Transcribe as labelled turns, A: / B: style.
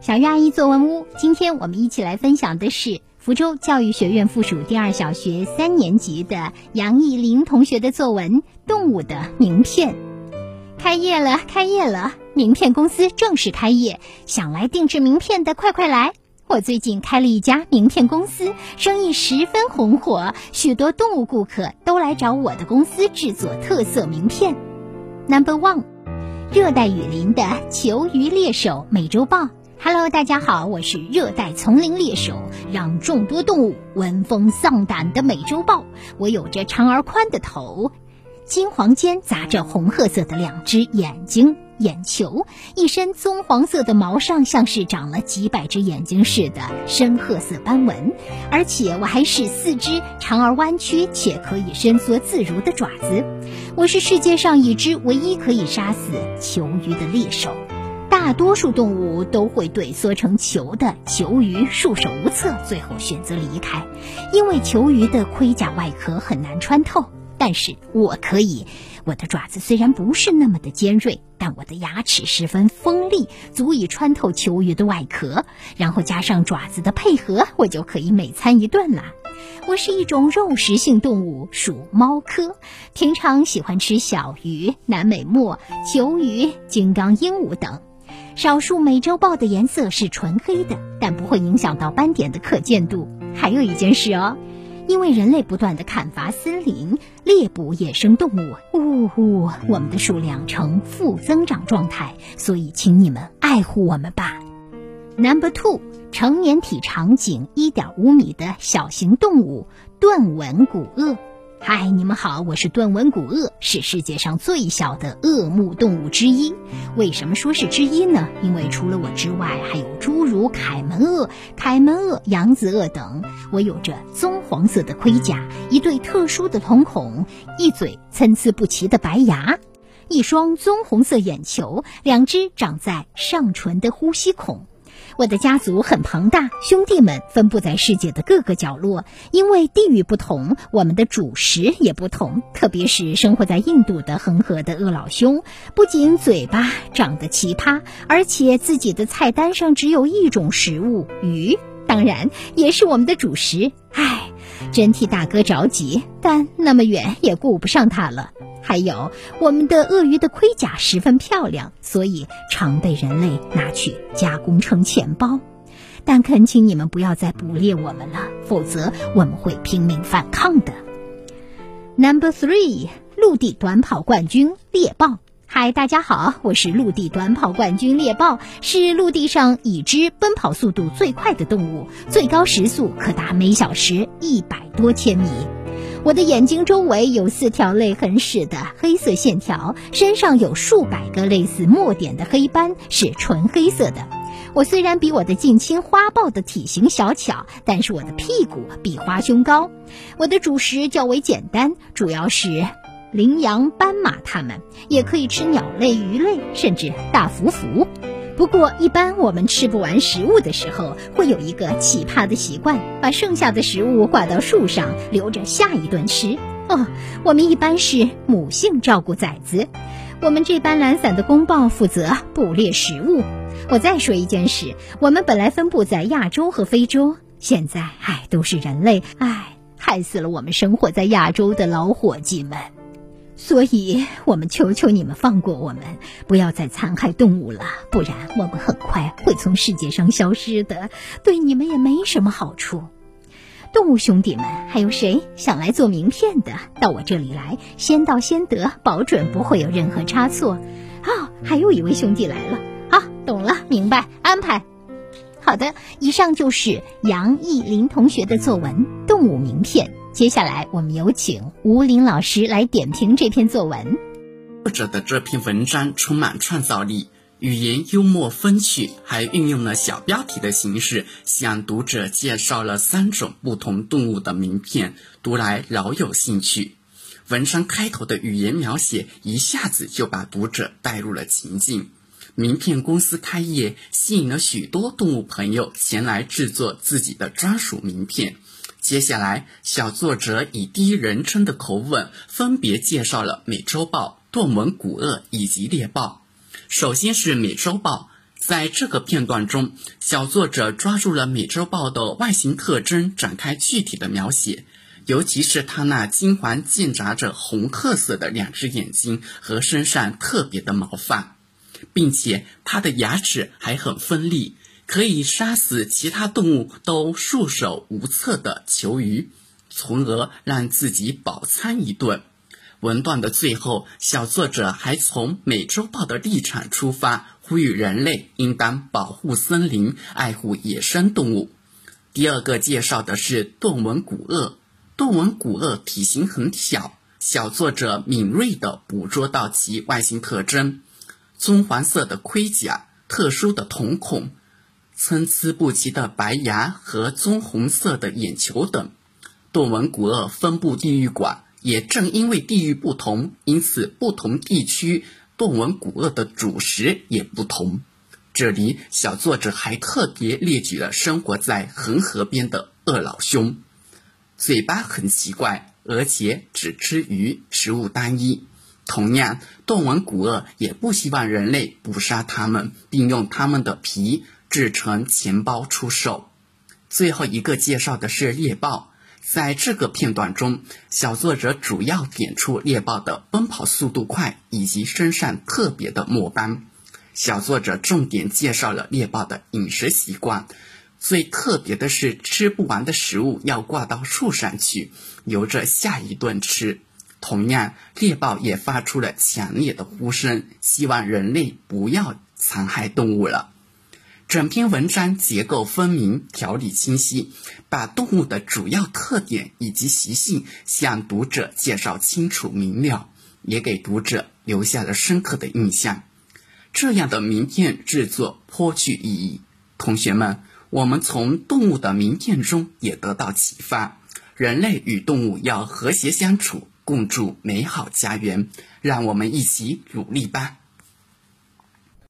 A: 小鱼阿姨作文屋，今天我们一起来分享的是福州教育学院附属第二小学三年级的杨艺林同学的作文《动物的名片》。开业了，开业了！名片公司正式开业，想来定制名片的快快来！我最近开了一家名片公司，生意十分红火，许多动物顾客都来找我的公司制作特色名片。Number one，热带雨林的求鱼猎手美洲豹。Hello，大家好，我是热带丛林猎手，让众多动物闻风丧胆的美洲豹。我有着长而宽的头，金黄间杂着红褐色的两只眼睛。眼球，一身棕黄色的毛上像是长了几百只眼睛似的深褐色斑纹，而且我还是四只长而弯曲且可以伸缩自如的爪子。我是世界上已知唯一可以杀死球鱼的猎手。大多数动物都会对缩成球的球鱼束手无策，最后选择离开，因为球鱼的盔甲外壳很难穿透。但是我可以，我的爪子虽然不是那么的尖锐，但我的牙齿十分锋利，足以穿透球鱼的外壳。然后加上爪子的配合，我就可以美餐一顿了。我是一种肉食性动物，属猫科，平常喜欢吃小鱼、南美貘、球鱼、金刚鹦鹉等。少数美洲豹的颜色是纯黑的，但不会影响到斑点的可见度。还有一件事哦。因为人类不断的砍伐森林、猎捕野生动物，呜呼，我们的数量呈负增长状态，所以请你们爱护我们吧。Number two，成年体长仅一点五米的小型动物盾纹古鳄。嗨，你们好，我是盾纹古鳄，是世界上最小的鳄目动物之一。为什么说是之一呢？因为除了我之外，还有诸如凯门鳄、凯门鳄、扬子鳄等。我有着棕黄色的盔甲，一对特殊的瞳孔，一嘴参差不齐的白牙，一双棕红色眼球，两只长在上唇的呼吸孔。我的家族很庞大，兄弟们分布在世界的各个角落。因为地域不同，我们的主食也不同。特别是生活在印度的恒河的饿老兄，不仅嘴巴长得奇葩，而且自己的菜单上只有一种食物——鱼，当然也是我们的主食。唉，真替大哥着急，但那么远也顾不上他了。还有，我们的鳄鱼的盔甲十分漂亮，所以常被人类拿去加工成钱包。但恳请你们不要再捕猎我们了，否则我们会拼命反抗的。Number three，陆地短跑冠军猎豹。嗨，大家好，我是陆地短跑冠军猎豹，是陆地上已知奔跑速度最快的动物，最高时速可达每小时一百多千米。我的眼睛周围有四条泪痕似的黑色线条，身上有数百个类似墨点的黑斑，是纯黑色的。我虽然比我的近亲花豹的体型小巧，但是我的屁股比花胸高。我的主食较为简单，主要是羚羊、斑马，它们也可以吃鸟类、鱼类，甚至大匍匐。不过，一般我们吃不完食物的时候，会有一个奇葩的习惯，把剩下的食物挂到树上，留着下一顿吃。哦，我们一般是母性照顾崽子，我们这般懒散的公豹负责捕猎食物。我再说一件事，我们本来分布在亚洲和非洲，现在唉，都是人类，唉，害死了我们生活在亚洲的老伙计们。所以，我们求求你们放过我们，不要再残害动物了，不然我们很快会从世界上消失的，对你们也没什么好处。动物兄弟们，还有谁想来做名片的？到我这里来，先到先得，保准不会有任何差错。哦，还有一位兄弟来了，好，懂了，明白，安排。好的，以上就是杨艺林同学的作文《动物名片》。接下来，我们有请吴林老师来点评这篇作文。
B: 作者的这篇文章充满创造力，语言幽默风趣，还运用了小标题的形式，向读者介绍了三种不同动物的名片，读来老有兴趣。文章开头的语言描写一下子就把读者带入了情境。名片公司开业，吸引了许多动物朋友前来制作自己的专属名片。接下来，小作者以第一人称的口吻，分别介绍了美洲豹、盾纹古鳄以及猎豹。首先是美洲豹，在这个片段中，小作者抓住了美洲豹的外形特征，展开具体的描写，尤其是它那金黄间杂着红褐色的两只眼睛和身上特别的毛发，并且它的牙齿还很锋利，可以杀死其他动物都束手无策的球鱼，从而让自己饱餐一顿。文段的最后，小作者还从美洲豹的立场出发。呼吁人类应当保护森林，爱护野生动物。第二个介绍的是盾纹古鳄。盾纹古鳄体型很小，小作者敏锐地捕捉到其外形特征：棕黄色的盔甲、特殊的瞳孔、参差不齐的白牙和棕红色的眼球等。盾纹古鳄分布地域广，也正因为地域不同，因此不同地区。盾纹古鳄的主食也不同。这里小作者还特别列举了生活在恒河边的鳄老兄，嘴巴很奇怪，而且只吃鱼，食物单一。同样，盾纹古鳄也不希望人类捕杀它们，并用它们的皮制成钱包出售。最后一个介绍的是猎豹。在这个片段中，小作者主要点出猎豹的奔跑速度快以及身上特别的墨斑。小作者重点介绍了猎豹的饮食习惯，最特别的是吃不完的食物要挂到树上去，留着下一顿吃。同样，猎豹也发出了强烈的呼声，希望人类不要残害动物了。整篇文章结构分明，条理清晰，把动物的主要特点以及习性向读者介绍清楚明了，也给读者留下了深刻的印象。这样的名片制作颇具意义。同学们，我们从动物的名片中也得到启发：人类与动物要和谐相处，共筑美好家园。让我们一起努力吧。